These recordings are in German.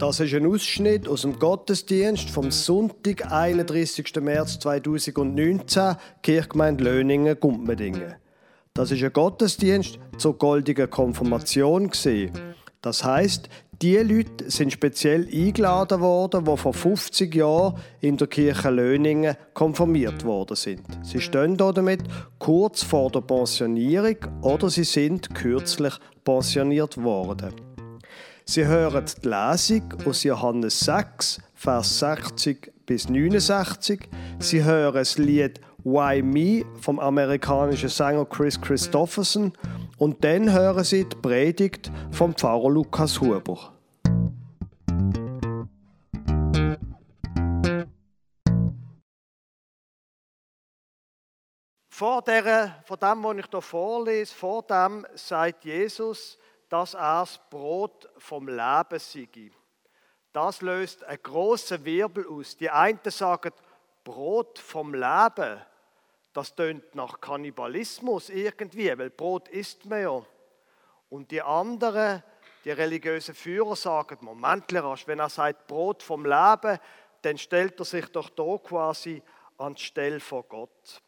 Das ist ein Ausschnitt aus dem Gottesdienst vom Sonntag, 31. März 2019, Kirchgemeinde Löningen, Gumpmedingen. Das ist ein Gottesdienst zur goldigen Konfirmation. Das heißt, die Leute sind speziell eingeladen worden, die vor 50 Jahren in der Kirche Löningen konfirmiert worden sind. Sie stehen damit kurz vor der Pensionierung oder sie sind kürzlich pensioniert worden. Sie hören die Lesung aus Johannes 6, Vers 60 bis 69. Sie hören das Lied Why Me vom amerikanischen Sänger Chris Christopherson und dann hören Sie die Predigt vom Pfarrer Lukas Huber. Vor, der, vor dem, was ich hier vorlese, vor dem sagt Jesus, dass er das Brot vom Leben sei. Das löst einen grossen Wirbel aus. Die einen sagen, Brot vom Leben, das tönt nach Kannibalismus irgendwie, weil Brot isst man ja. Und die anderen, die religiösen Führer sagen, Moment, wenn er sagt Brot vom Leben, dann stellt er sich doch da quasi an die Stelle vor Gott.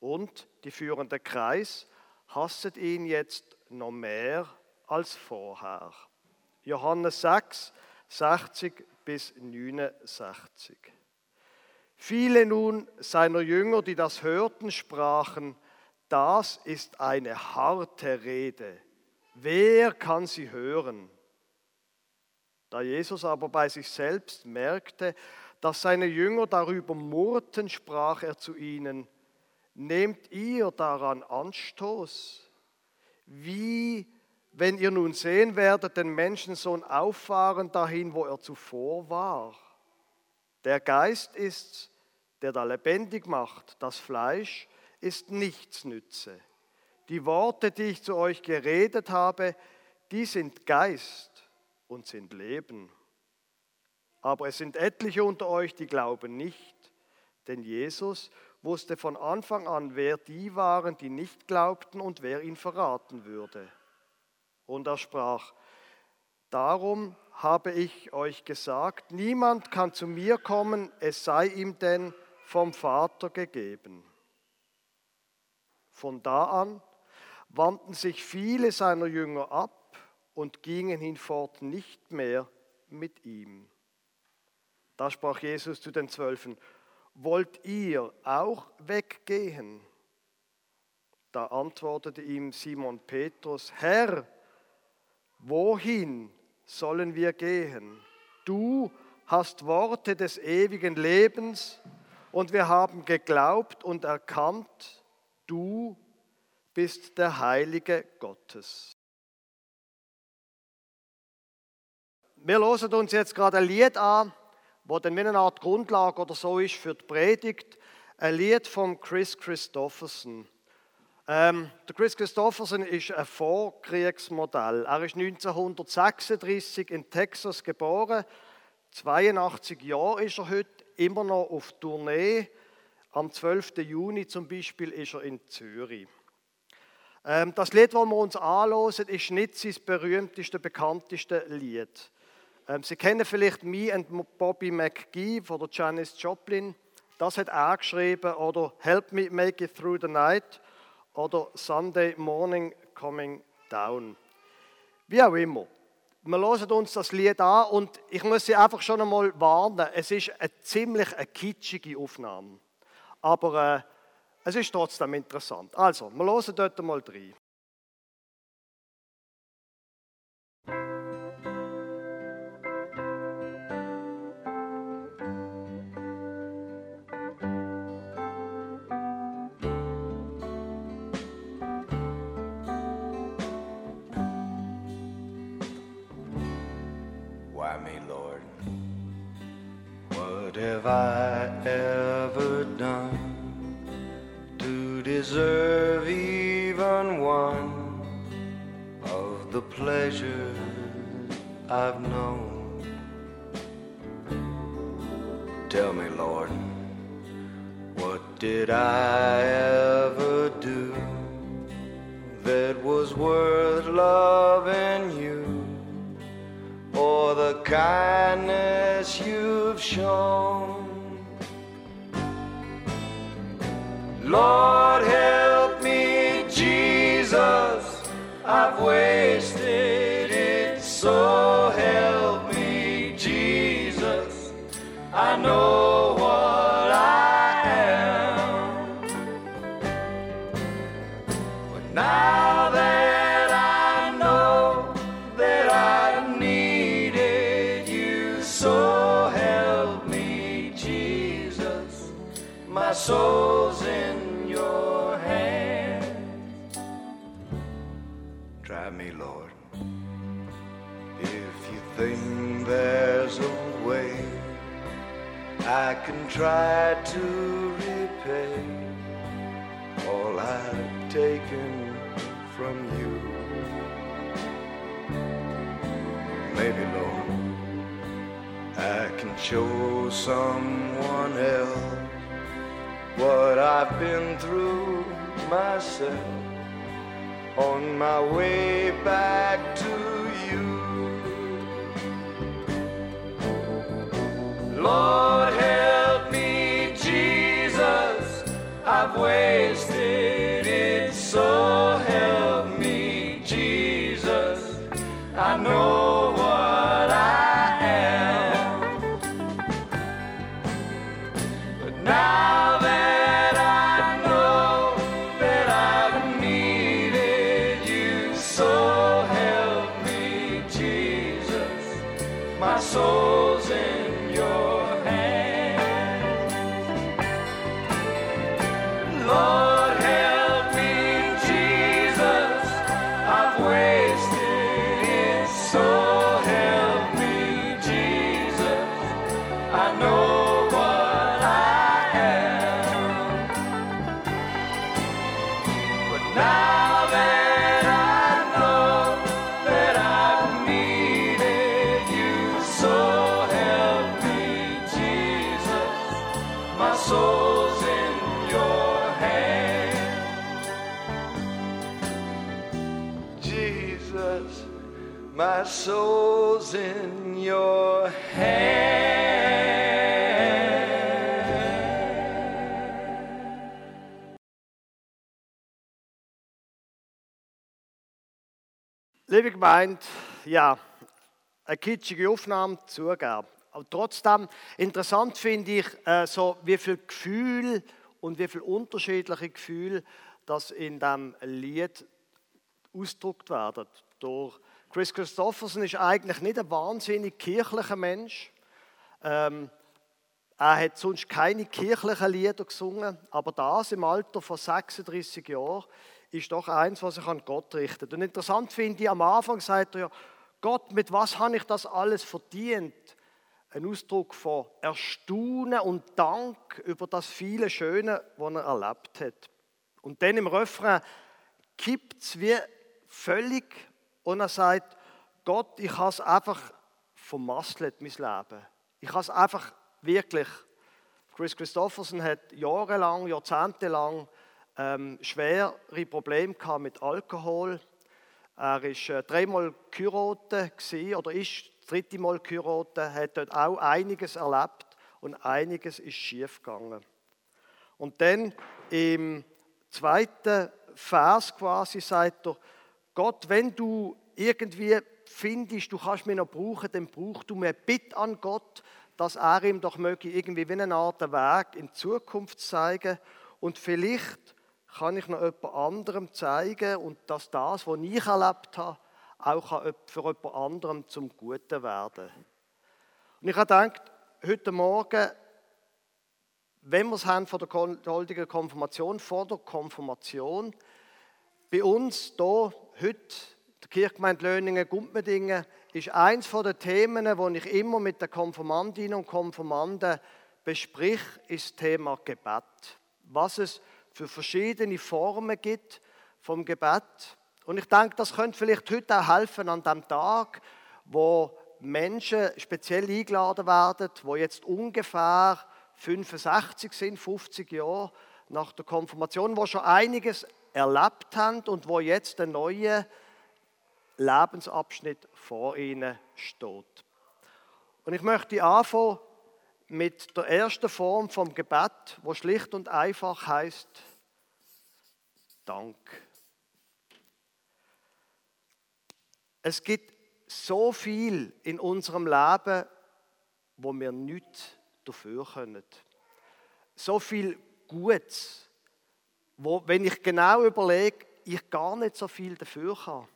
Und die führende Kreis hasset ihn jetzt noch mehr als vorher. Johannes 6, 60 bis 69. Viele nun seiner Jünger, die das hörten, sprachen, das ist eine harte Rede. Wer kann sie hören? Da Jesus aber bei sich selbst merkte, dass seine Jünger darüber murrten, sprach er zu ihnen, nehmt ihr daran Anstoß? Wie wenn ihr nun sehen werdet, den Menschensohn auffahren dahin, wo er zuvor war. Der Geist ist's, der da lebendig macht, das Fleisch ist nichts nütze. Die Worte, die ich zu euch geredet habe, die sind Geist und sind Leben. Aber es sind etliche unter euch, die glauben nicht, denn Jesus wusste von Anfang an, wer die waren, die nicht glaubten und wer ihn verraten würde. Und er sprach, darum habe ich euch gesagt, niemand kann zu mir kommen, es sei ihm denn vom Vater gegeben. Von da an wandten sich viele seiner Jünger ab und gingen hinfort nicht mehr mit ihm. Da sprach Jesus zu den Zwölfen, wollt ihr auch weggehen? Da antwortete ihm Simon Petrus, Herr, wohin sollen wir gehen? Du hast Worte des ewigen Lebens und wir haben geglaubt und erkannt, du bist der Heilige Gottes. Wir hören uns jetzt gerade ein Lied an, wo dann wie eine Art Grundlage oder so ist für die Predigt. Ein Lied von Chris Christopherson. Ähm, der Chris Christopherson ist ein Vorkriegsmodell. Er ist 1936 in Texas geboren. 82 Jahre ist er heute, immer noch auf Tournee. Am 12. Juni zum Beispiel ist er in Zürich. Ähm, das Lied, das wir uns anhören, ist nicht sein berühmtestes, bekanntestes Lied. Ähm, Sie kennen vielleicht Me and Bobby McGee von der Janis Joplin. Das hat er geschrieben. Oder Help Me Make It Through the Night oder Sunday Morning Coming Down. Wie auch immer. Wir hören uns das Lied an und ich muss Sie einfach schon einmal warnen, es ist eine ziemlich eine kitschige Aufnahme. Aber äh, es ist trotzdem interessant. Also, wir hören dort mal rein. I ever done to deserve even one of the pleasures I've known? Tell me, Lord, what did I ever do that was worth loving you or the kindness you've shown. Lord, try to repay all I've taken from you. Maybe, Lord, I can show someone else what I've been through myself on my way back to you. Lord, Way. Gemeinde, ja, eine kitschige Aufnahme zugeben. Aber trotzdem interessant finde ich, äh, so wie viel Gefühl und wie viel unterschiedliche Gefühle das in dem Lied ausgedrückt werden. Durch Chris Christopherson ist eigentlich nicht ein wahnsinnig kirchlicher Mensch. Ähm, er hat sonst keine kirchlichen Lieder gesungen, aber das im Alter von 36 Jahren ist doch eins, was sich an Gott richtet. Und interessant finde ich, am Anfang sagt er ja, Gott, mit was habe ich das alles verdient? Ein Ausdruck von Erstaunen und Dank über das viele Schöne, was er erlebt hat. Und dann im Refrain kippt es wie völlig und er sagt, Gott, ich habe es einfach vermasselt, mein Leben. Ich habe es einfach wirklich. Chris Christopherson hat jahrelang, jahrzehntelang ähm, schwere Probleme gehabt mit Alkohol. Er ist äh, dreimal gewesen, oder ist das dritte Mal geheiratet, hat dort auch einiges erlebt und einiges ist schief gegangen. Und dann im zweiten Vers quasi sagt er, Gott, wenn du irgendwie findest, du kannst mich noch brauchen, dann brauch du mir Bitte an Gott, dass er ihm doch möge irgendwie wie eine Art Weg in Zukunft zeigen und vielleicht kann ich noch jemand anderem zeigen und dass das, was ich erlebt habe, auch für jemand anderem zum Guten werden. Und ich habe gedacht, heute Morgen, wenn wir es haben von der heutigen Konfirmation, vor der Konfirmation, bei uns hier heute, der Kirchgemeinde Löningen, Gumpmedingen, ist eins den Themen, die ich immer mit den Konfirmandinnen und Konfirmanden besprich, ist das Thema Gebet. Was es für verschiedene Formen gibt vom Gebet. Und ich denke, das könnte vielleicht heute auch helfen an dem Tag, wo Menschen speziell eingeladen werden, wo jetzt ungefähr 65 sind, 50 Jahre nach der Konfirmation, wo schon einiges erlebt haben und wo jetzt ein neuer Lebensabschnitt vor ihnen steht. Und ich möchte anfangen mit der ersten Form vom Gebet, wo schlicht und einfach heißt Dank. Es gibt so viel in unserem Leben, wo wir nichts dafür können. So viel Gutes, wo, wenn ich genau überlege, ich gar nicht so viel dafür kann.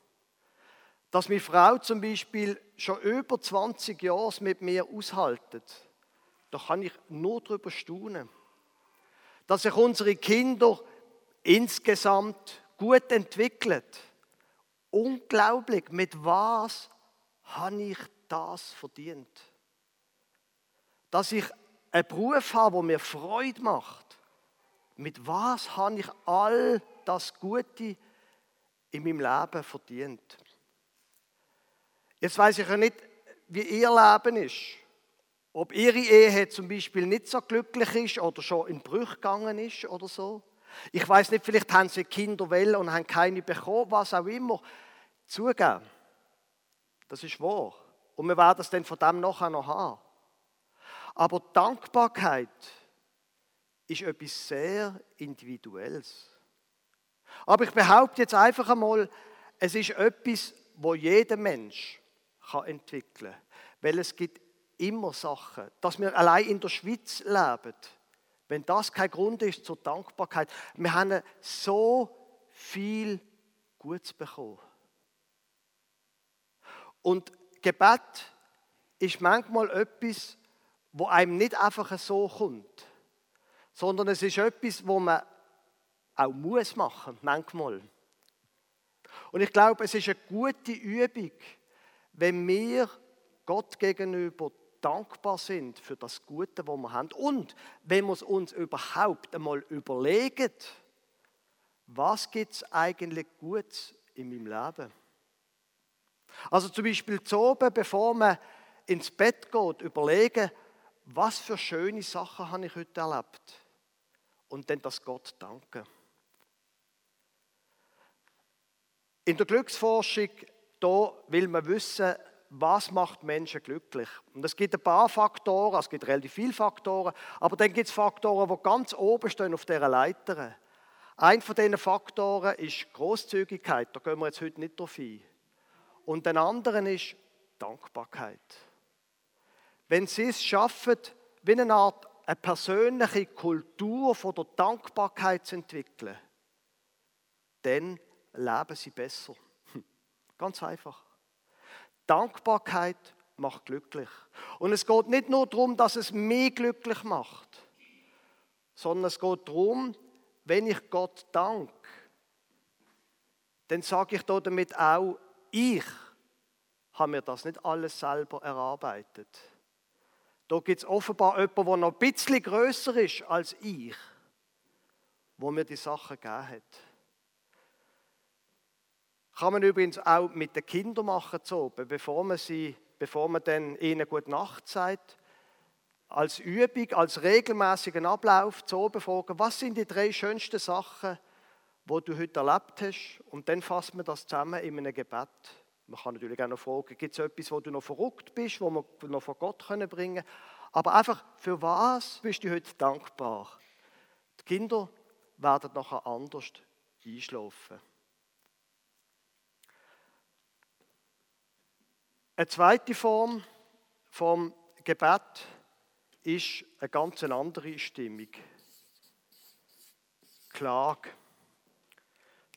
Dass meine Frau zum Beispiel schon über 20 Jahre mit mir aushaltet, da kann ich nur darüber staunen. Dass sich unsere Kinder insgesamt gut entwickeln. Unglaublich, mit was habe ich das verdient? Dass ich einen Beruf habe, der mir Freude macht. Mit was habe ich all das Gute in meinem Leben verdient? Jetzt weiß ich ja nicht, wie ihr Leben ist. Ob ihre Ehe zum Beispiel nicht so glücklich ist oder schon in Brüch gegangen ist oder so. Ich weiß nicht, vielleicht haben sie Kinder will und haben keine bekommen, was auch immer. Zugeben. Das ist wahr. Und wir werden es dann von dem nachher noch haben. Aber Dankbarkeit ist etwas sehr Individuelles. Aber ich behaupte jetzt einfach einmal, es ist etwas, wo jeder Mensch kann entwickeln kann. Weil es gibt immer Sachen, dass wir allein in der Schweiz leben, wenn das kein Grund ist zur Dankbarkeit. Wir haben so viel Gutes bekommen. Und Gebet ist manchmal etwas, wo einem nicht einfach so kommt, sondern es ist etwas, wo man auch muss machen, manchmal. Und ich glaube, es ist eine gute Übung, wenn wir Gott gegenüber dankbar sind für das Gute, was wir haben. Und wenn wir es uns überhaupt einmal überlegen, was gibt es eigentlich Gutes in meinem Leben? Also zum Beispiel zu oben, bevor man ins Bett geht, überlegen, was für schöne Sachen habe ich heute erlebt. Und dann das Gott danken. In der Glücksforschung da will man wissen, was macht Menschen glücklich. Und es gibt ein paar Faktoren, es gibt relativ viele Faktoren, aber dann gibt es Faktoren, die ganz oben stehen auf dieser Leiter. Ein von diesen Faktoren ist Großzügigkeit, da gehen wir jetzt heute nicht drauf ein. Und den anderen ist Dankbarkeit. Wenn Sie es schaffen, wie eine Art eine persönliche Kultur von der Dankbarkeit zu entwickeln, dann leben Sie besser. Ganz einfach. Dankbarkeit macht glücklich. Und es geht nicht nur darum, dass es mich glücklich macht, sondern es geht darum, wenn ich Gott danke, dann sage ich damit auch, ich habe mir das nicht alles selber erarbeitet. Da gibt es offenbar jemanden, der noch ein bisschen größer ist als ich, wo mir die Sachen gegeben hat. Kann man übrigens auch mit den Kindern machen, so, bevor man, sie, bevor man dann ihnen Gute Nacht sagt. Als Übung, als regelmäßigen Ablauf zu fragen, was sind die drei schönsten Sachen, wo du heute erlebt hast. Und dann fasst man das zusammen in einem Gebet. Man kann natürlich auch noch fragen, gibt es etwas, wo du noch verrückt bist, wo wir noch vor Gott können bringen Aber einfach, für was bist du heute dankbar? Die Kinder werden nachher anders einschlafen. Eine zweite Form vom Gebet ist eine ganz andere Stimmung. Klage.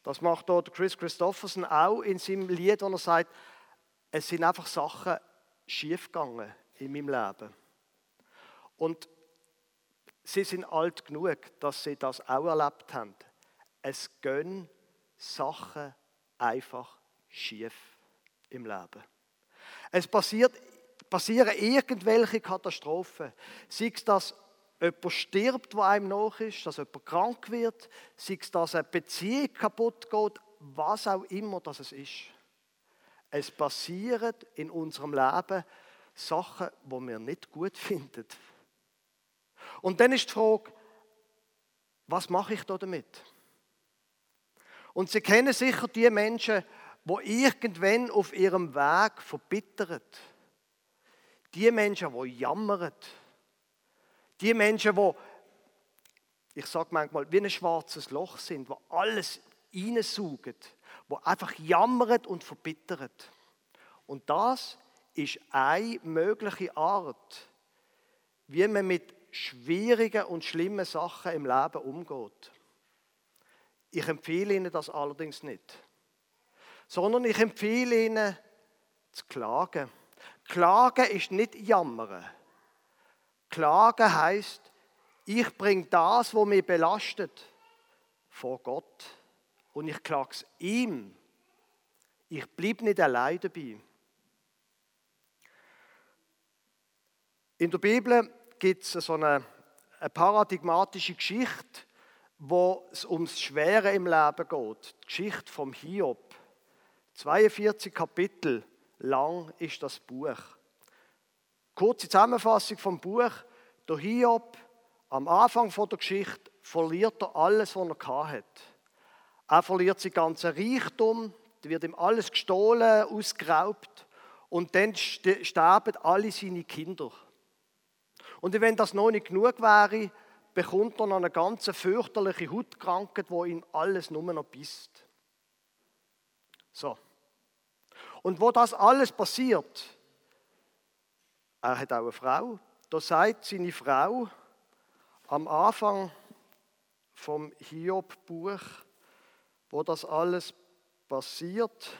Das macht dort Chris Christofferson auch in seinem Lied, wo er sagt, es sind einfach Sachen schiefgegangen in meinem Leben. Und sie sind alt genug, dass sie das auch erlebt haben. Es gehen Sachen einfach schief im Leben. Es passiert, passieren irgendwelche Katastrophen. Sei es, dass jemand stirbt, der einem nach ist, dass jemand krank wird, sei es, dass eine Beziehung kaputt geht, was auch immer das ist. Es passieren in unserem Leben Sachen, die wir nicht gut finden. Und dann ist die Frage, was mache ich da damit? Und Sie kennen sicher die Menschen, die irgendwann auf ihrem Weg verbittert. Die Menschen, die jammern. Die Menschen, die, ich sage manchmal, wie ein schwarzes Loch sind, wo alles reinsaugen, wo einfach jammern und verbittern. Und das ist eine mögliche Art, wie man mit schwierigen und schlimmen Sachen im Leben umgeht. Ich empfehle Ihnen das allerdings nicht, sondern ich empfehle Ihnen zu klagen. Klagen ist nicht jammern. Klagen heißt, ich bringe das, was mich belastet, vor Gott und ich klage es ihm. Ich bleibe nicht allein dabei. In der Bibel gibt es so eine, eine paradigmatische Geschichte, wo es ums Schwere im Leben geht. Die Geschichte vom Hiob. 42 Kapitel lang ist das Buch. Kurze Zusammenfassung vom Buch. Der Hiob, am Anfang der Geschichte, verliert er alles, was er hat. Er verliert sein ganzen Reichtum, da wird ihm alles gestohlen, ausgeraubt und dann sterben alle seine Kinder. Und wenn das noch nicht genug wäre, bekommt er noch eine ganz fürchterliche Hautkrankheit, wo ihn alles nur noch bisst. So. Und wo das alles passiert, er hat auch eine Frau, da sagt seine Frau am Anfang vom Hiob-Buch, wo das alles passiert,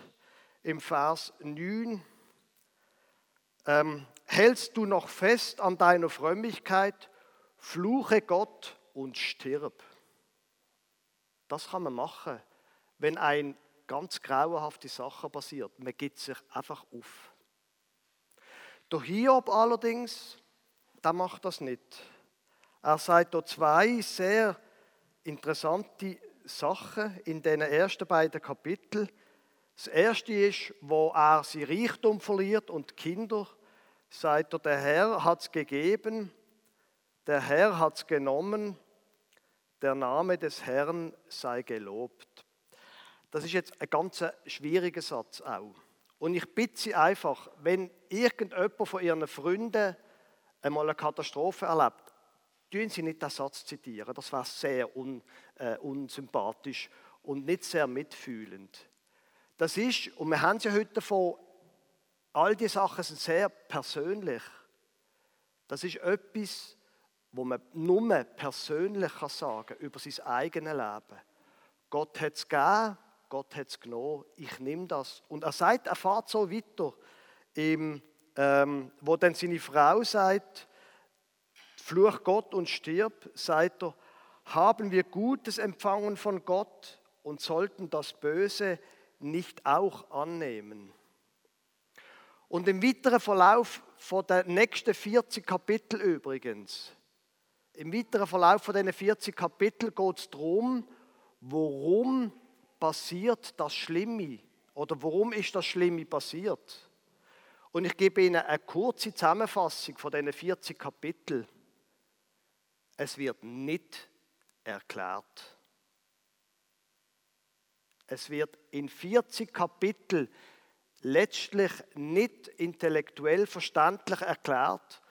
im Vers 9, ähm, hältst du noch fest an deiner Frömmigkeit, fluche Gott und stirb. Das kann man machen, wenn ein ganz grauenhafte Sache passiert. Man gibt sich einfach auf. Der Hiob allerdings, der macht das nicht. Er sagt da zwei sehr interessante Sachen in den ersten beiden Kapiteln. Das erste ist, wo er sein Reichtum verliert und Kinder sagt er, der Herr hat es gegeben, der Herr hat es genommen, der Name des Herrn sei gelobt. Das ist jetzt ein ganz schwieriger Satz auch. Und ich bitte Sie einfach, wenn irgendjemand von Ihren Freunden einmal eine Katastrophe erlebt, tun Sie nicht den Satz zitieren. Das war sehr un, äh, unsympathisch und nicht sehr mitfühlend. Das ist, und wir haben es ja heute davon, All die Sachen sind sehr persönlich. Das ist etwas, wo man nur persönlich sagen kann über sein eigenes Leben. Gott hat es gegeben, Gott hat es genommen, ich nehme das. Und er sagt, er fährt so weiter, im, ähm, wo dann seine Frau sagt, fluch Gott und stirb, sagt er, haben wir Gutes empfangen von Gott und sollten das Böse nicht auch annehmen. Und im weiteren Verlauf von den nächsten 40 Kapitel übrigens, im weiteren Verlauf von diesen 40 Kapitel geht es darum, warum passiert das Schlimme oder warum ist das Schlimme passiert. Und ich gebe Ihnen eine kurze Zusammenfassung von diesen 40 Kapiteln. Es wird nicht erklärt. Es wird in 40 Kapiteln letztlich nicht intellektuell verständlich erklärt,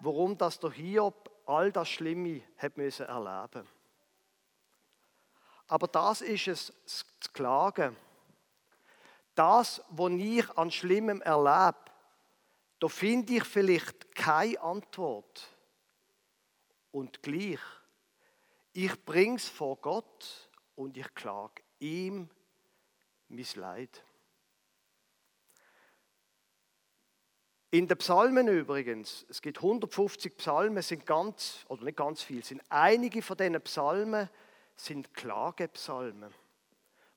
warum das der Hiob all das Schlimme hat müssen erleben. Aber das ist es zu klagen. Das, was ich an Schlimmem erlebe, da finde ich vielleicht keine Antwort. Und gleich, ich bringe es vor Gott und ich klage ihm mein Leid. In den Psalmen übrigens, es gibt 150 Psalmen, sind ganz, oder nicht ganz viel, sind einige von diesen Psalmen sind Klagepsalmen,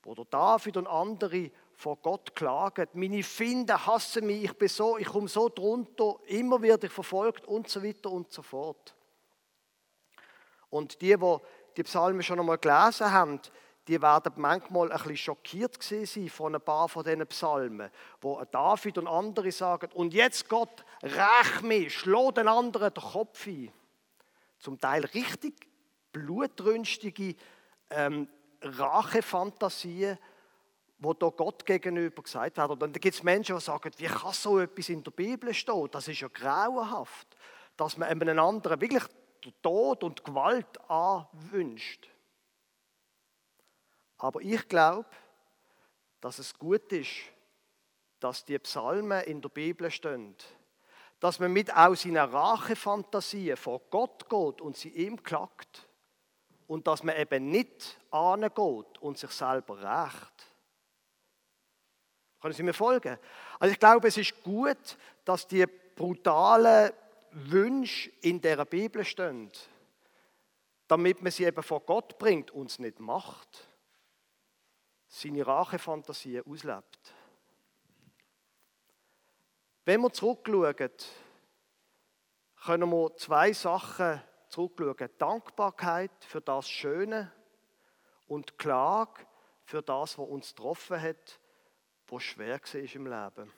wo der David und andere vor Gott klagen. Meine Finde hassen mich, ich bin so, ich komme so drunter, immer werde ich verfolgt und so weiter und so fort. Und die, die die Psalmen schon einmal gelesen haben, die werden manchmal ein bisschen schockiert sein von ein paar von diesen Psalmen, wo David und andere sagen, und jetzt Gott, räch mich, schlo den anderen den Kopf ein. Zum Teil richtig blutrünstige ähm, Rachefantasien, wo da Gott gegenüber gesagt wird. Und dann gibt es Menschen, die sagen, wie kann so etwas in der Bibel stehen? Das ist ja grauenhaft, dass man einem anderen wirklich Tod und Gewalt anwünscht. Aber ich glaube, dass es gut ist, dass die Psalmen in der Bibel stehen. Dass man mit auch seiner Rachefantasie vor Gott geht und sie ihm klagt. Und dass man eben nicht angeht und sich selber rächt. Können Sie mir folgen? Also ich glaube, es ist gut, dass die brutalen Wünsche in der Bibel stehen, damit man sie eben vor Gott bringt und es nicht macht. Seine Rachefantasie auslebt. Wenn wir zurückschauen, können wir zwei Sachen zurückschauen. Dankbarkeit für das Schöne und Klage für das, was uns getroffen hat, was schwer war im Leben.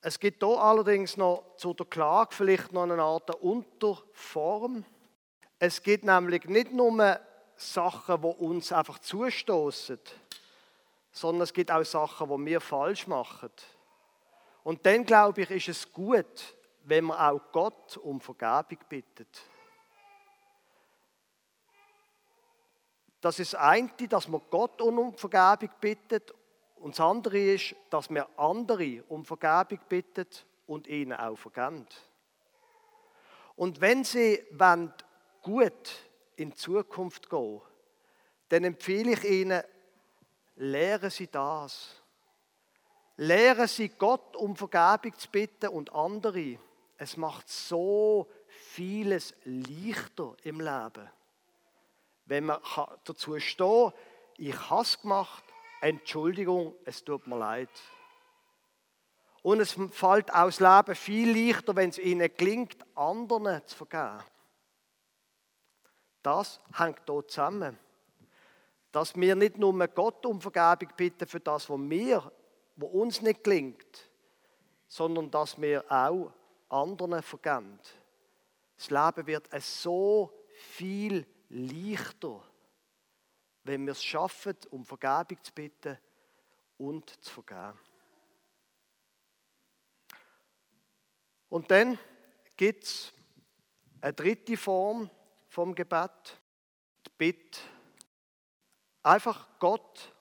Es gibt hier allerdings noch zu der Klage vielleicht noch eine Art Unterform. Es gibt nämlich nicht nur Sachen, die uns einfach zustoßen, sondern es gibt auch Sachen, die wir falsch machen. Und dann, glaube ich, ist es gut, wenn man auch Gott um Vergebung bittet. Das ist das eine, dass man Gott um Vergebung bittet. Und das andere ist, dass man andere um Vergebung bittet und ihnen auch vergebt. Und wenn sie gut in Zukunft gehen, dann empfehle ich ihnen, lehren sie das. Lehren Sie Gott um Vergebung zu bitten und andere. Es macht so vieles leichter im Leben. Wenn man dazu steht, ich habe es gemacht, Entschuldigung, es tut mir leid. Und es fällt aus Leben viel leichter, wenn es ihnen gelingt, anderen zu vergeben. Das hängt dort zusammen. Dass wir nicht nur Gott um Vergebung bitten für das, was wir wo uns nicht gelingt, sondern dass wir auch anderen vergeben. Das Leben wird so viel leichter, wenn wir es schaffen, um Vergebung zu bitten und zu vergeben. Und dann gibt es eine dritte Form vom Gebet, die Bitte. Einfach Gott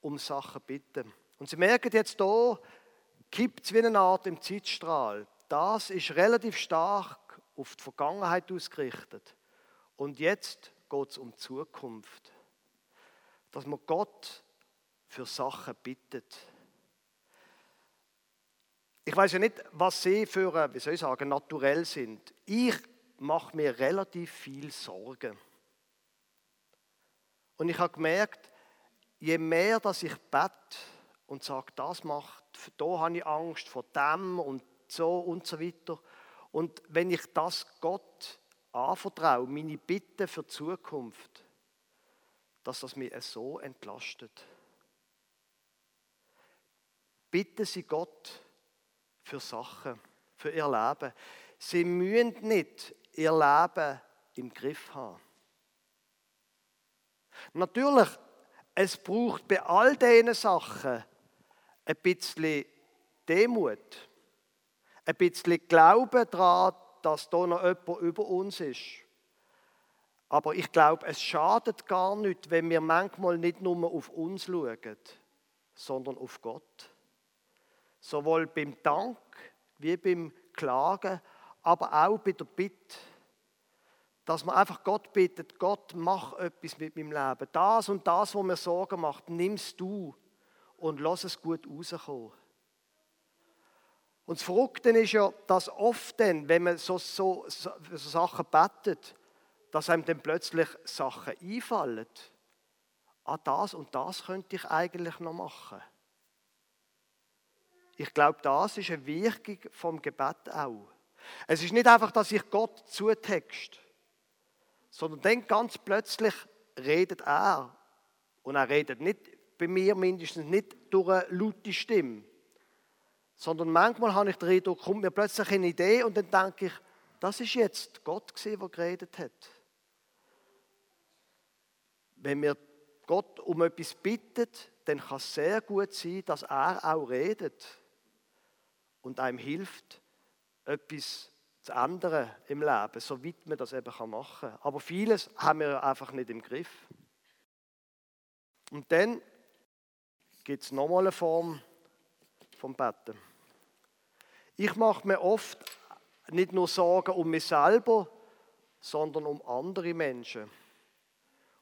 um Sachen bitten. Und Sie merken jetzt hier, kippt es wie eine Art im Zeitstrahl. Das ist relativ stark auf die Vergangenheit ausgerichtet. Und jetzt geht es um die Zukunft. Dass man Gott für Sachen bittet. Ich weiß ja nicht, was Sie für, wie soll ich sagen, naturell sind. Ich mache mir relativ viel Sorgen. Und ich habe gemerkt, je mehr dass ich bete, und sagt, das macht, da habe ich Angst vor dem und so und so weiter. Und wenn ich das Gott anvertraue, meine Bitte für die Zukunft, dass das mich so entlastet. Bitte Sie Gott für Sachen, für Ihr Leben. Sie müssen nicht Ihr Leben im Griff haben. Natürlich, es braucht bei all diesen Sachen ein bisschen Demut, ein bisschen Glauben daran, dass da noch jemand über uns ist. Aber ich glaube, es schadet gar nicht, wenn wir manchmal nicht nur auf uns schauen, sondern auf Gott. Sowohl beim Dank wie beim Klagen, aber auch bei der Bitte. Dass man einfach Gott bittet, Gott, mach etwas mit meinem Leben. Das und das, was mir Sorgen macht, nimmst du und lass es gut rauskommen. Und das Verrückte ist ja, dass oft dann, wenn man so, so, so, Sachen betet, dass einem dann plötzlich Sachen einfallen. Ah, das und das könnte ich eigentlich noch machen. Ich glaube, das ist eine Wirkung vom Gebet auch. Es ist nicht einfach, dass ich Gott zutext, sondern dann ganz plötzlich redet er. Und er redet nicht bei mir mindestens nicht durch eine laute Stimme, sondern manchmal habe ich den Eindruck, kommt mir plötzlich eine Idee und dann denke ich, das ist jetzt Gott der geredet hat. Wenn wir Gott um etwas bittet, dann kann es sehr gut sein, dass er auch redet und einem hilft, etwas zu ändern im Leben, soweit man das eben machen kann. Aber vieles haben wir einfach nicht im Griff. Und dann gibt es nochmal eine Form vom Betten. Ich mache mir oft nicht nur Sorgen um mich selber, sondern um andere Menschen.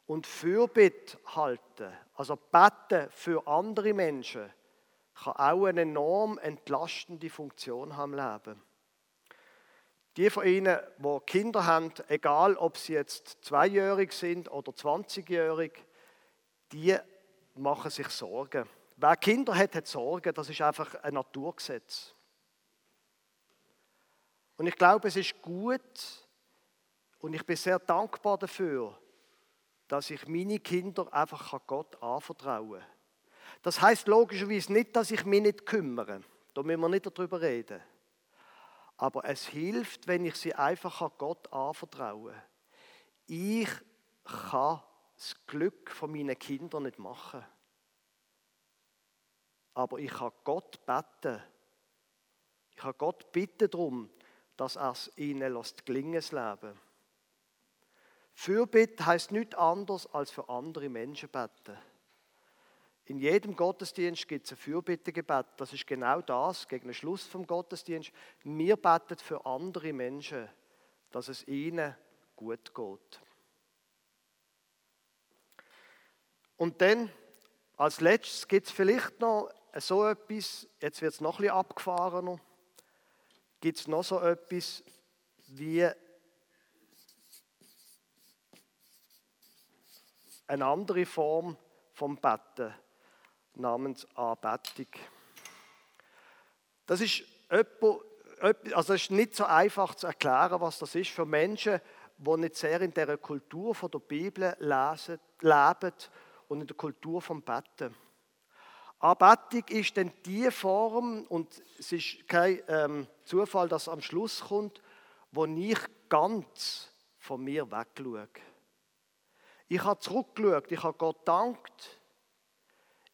Und Fürbitte halten, also beten für andere Menschen, kann auch eine enorm entlastende Funktion haben im Leben. Die von Ihnen, die Kinder haben, egal ob sie jetzt zweijährig sind oder 20-jährig, die machen sich Sorgen. Wer Kinder hat, hat Sorgen. Das ist einfach ein Naturgesetz. Und ich glaube, es ist gut und ich bin sehr dankbar dafür, dass ich meine Kinder einfach Gott anvertrauen kann. Das heißt logischerweise nicht, dass ich mich nicht kümmere. Da müssen wir nicht darüber reden. Aber es hilft, wenn ich sie einfach Gott anvertraue. Ich kann das Glück von meinen Kindern nicht machen. Aber ich kann Gott beten. Ich kann Gott bitten darum, dass er es ihnen lässt gelingen, Leben. Fürbitte heißt nichts anderes als für andere Menschen beten. In jedem Gottesdienst gibt es ein Fürbittegebet. Das ist genau das, gegen den Schluss vom Gottesdienst. Wir beten für andere Menschen, dass es ihnen gut geht. Und dann, als letztes, gibt es vielleicht noch so etwas, jetzt wird es noch ein bisschen abgefahrener gibt es noch so etwas wie eine andere Form vom Betten namens Anbetung. Das ist, also es ist nicht so einfach zu erklären, was das ist für Menschen, die nicht sehr in der Kultur von der Bibel lesen, leben und in der Kultur vom Betten. Anbetung ist dann die Form, und es ist kein ähm, Zufall, dass am Schluss kommt, wo ich ganz von mir wegschaue. Ich habe zurückgeschaut, ich habe Gott dankt,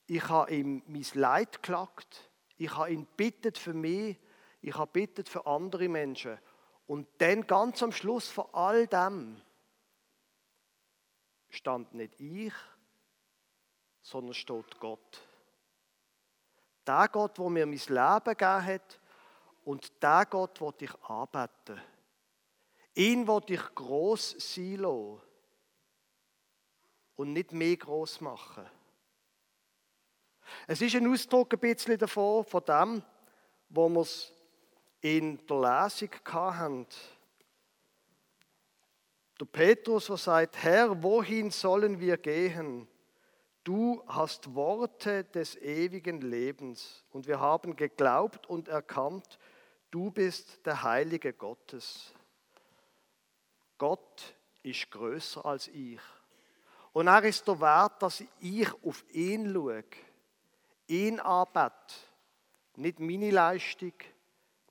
ich habe ihm mein Leid geklagt, ich habe ihn bittet für mich, ich habe bittet für andere Menschen. Und dann ganz am Schluss von all dem stand nicht ich, sondern steht Gott. Der Gott, der mir mein Leben gegeben hat und der Gott, den ich anbeten Ihn wollte ich gross sein lassen und nicht mehr gross machen. Es ist ein Ausdruck ein bisschen davon, von dem, wo wir es in der Lesung hatten. Der Petrus, der sagt, Herr, wohin sollen wir gehen? Du hast Worte des ewigen Lebens und wir haben geglaubt und erkannt, du bist der Heilige Gottes. Gott ist größer als ich. Und er ist der Wert, dass ich auf ihn schaue, ihn anbete. Nicht meine Leistung,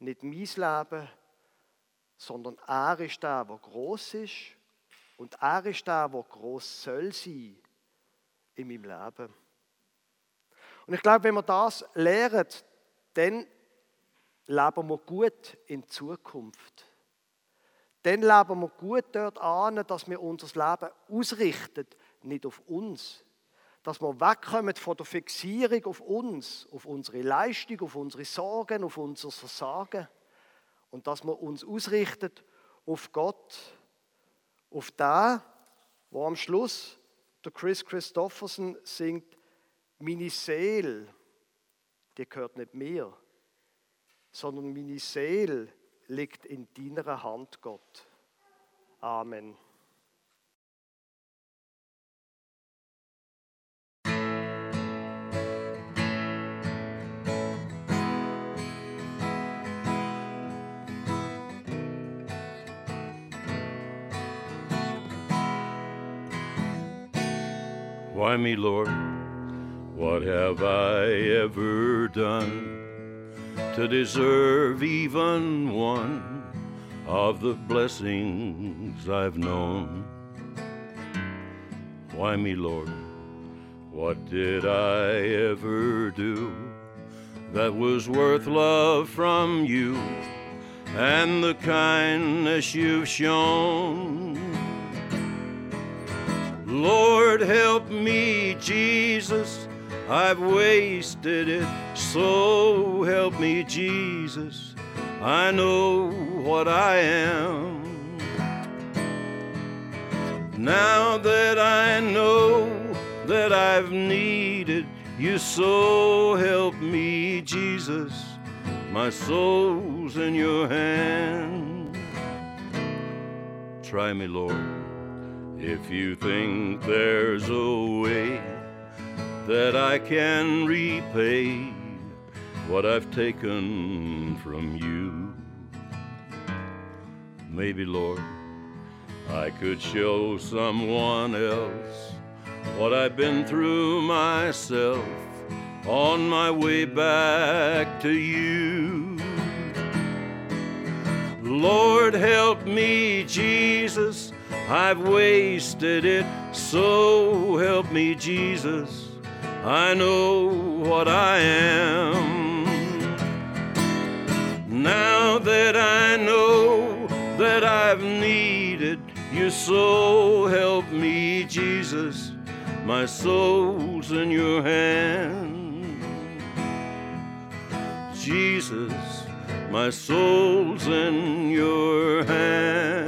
nicht mein Leben, sondern er ist der, der groß ist und er ist der, der groß soll sein in meinem Leben. Und ich glaube, wenn wir das lernen, dann leben wir gut in Zukunft. Dann leben wir gut dort an, dass wir unser Leben ausrichten, nicht auf uns. Dass wir wegkommen von der Fixierung auf uns, auf unsere Leistung, auf unsere Sorgen, auf unser Versagen. Und dass wir uns ausrichten auf Gott, auf den, wo am Schluss der Chris Christofferson singt, meine Seele, die gehört nicht mir, sondern meine Seele liegt in deiner Hand, Gott. Amen. Why me, Lord? What have I ever done to deserve even one of the blessings I've known? Why me, Lord? What did I ever do that was worth love from you and the kindness you've shown? Lord, help me, Jesus. I've wasted it, so help me, Jesus. I know what I am. Now that I know that I've needed you, so help me, Jesus. My soul's in your hand. Try me, Lord, if you think there's a way that I can repay what I've taken from you. Maybe, Lord, I could show someone else what I've been through myself on my way back to you. Lord, help me, Jesus. I've wasted it, so help me, Jesus. I know what I am. Now that I know that I've needed you, so help me, Jesus. My soul's in your hand. Jesus, my soul's in your hand.